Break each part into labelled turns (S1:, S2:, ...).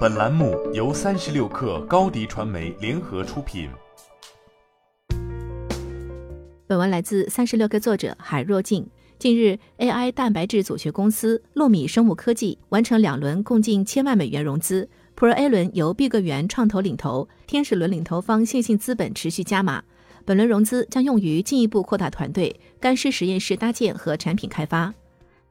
S1: 本栏目由三十六氪高低传媒联合出品。
S2: 本文来自三十六氪作者海若静。近日，AI 蛋白质组学公司糯米生物科技完成两轮共近千万美元融资，Pro A 轮由碧桂园创投领投，天使轮领投方线性资本持续加码。本轮融资将用于进一步扩大团队、干湿实验室搭建和产品开发。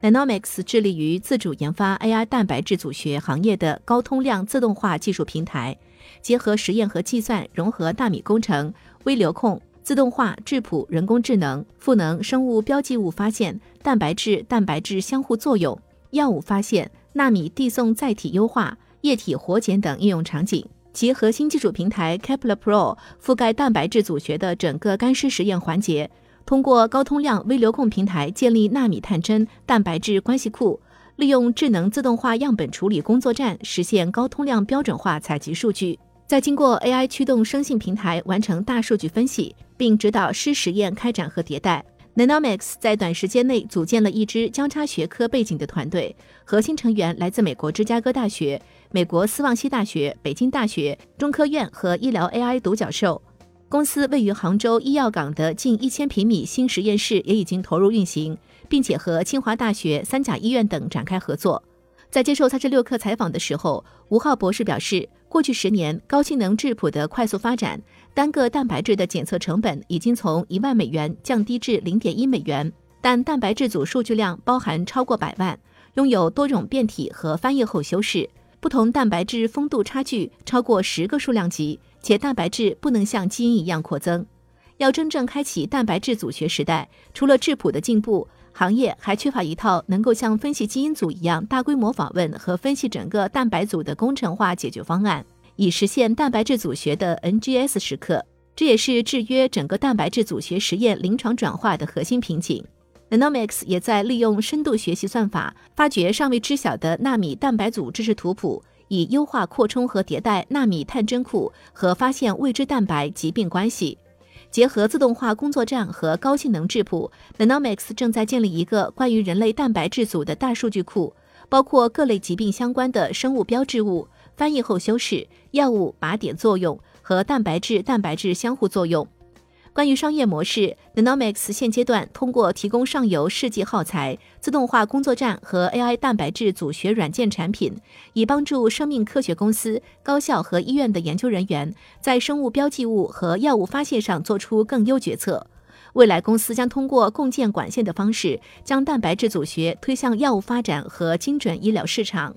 S2: Dynamics 致力于自主研发 AI 蛋白质组学行业的高通量自动化技术平台，结合实验和计算，融合纳米工程、微流控、自动化、质谱、人工智能、赋能、生物标记物发现、蛋白质蛋白质相互作用、药物发现、纳米递送载体优化、液体活检等应用场景。其核心技术平台 Kepler Pro 覆盖蛋白质组学的整个干湿实验环节。通过高通量微流控平台建立纳米探针蛋白质关系库，利用智能自动化样本处理工作站实现高通量标准化采集数据，再经过 AI 驱动生性平台完成大数据分析，并指导湿实验开展和迭代。Nanomics 在短时间内组建了一支交叉学科背景的团队，核心成员来自美国芝加哥大学、美国斯旺西大学、北京大学、中科院和医疗 AI 独角兽。公司位于杭州医药港的近一千平米新实验室也已经投入运行，并且和清华大学、三甲医院等展开合作。在接受三十六氪采访的时候，吴浩博士表示，过去十年高性能质谱的快速发展，单个蛋白质的检测成本已经从一万美元降低至零点一美元，但蛋白质组数据量包含超过百万，拥有多种变体和翻译后修饰，不同蛋白质丰度差距超过十个数量级。且蛋白质不能像基因一样扩增，要真正开启蛋白质组学时代，除了质谱的进步，行业还缺乏一套能够像分析基因组一样大规模访问和分析整个蛋白组的工程化解决方案，以实现蛋白质组学的 NGS 时刻。这也是制约整个蛋白质组学实验临床转化的核心瓶颈。Nanomics 也在利用深度学习算法，发掘尚未知晓的纳米蛋白组知识图谱。以优化扩充和迭代纳米探针库和发现未知蛋白疾病关系，结合自动化工作站和高性能质谱，Nanomics 正在建立一个关于人类蛋白质组的大数据库，包括各类疾病相关的生物标志物、翻译后修饰、药物靶点作用和蛋白质蛋白质相互作用。关于商业模式，Nanomics 现阶段通过提供上游试剂耗材、自动化工作站和 AI 蛋白质组学软件产品，以帮助生命科学公司、高校和医院的研究人员在生物标记物和药物发现上做出更优决策。未来，公司将通过共建管线的方式，将蛋白质组学推向药物发展和精准医疗市场。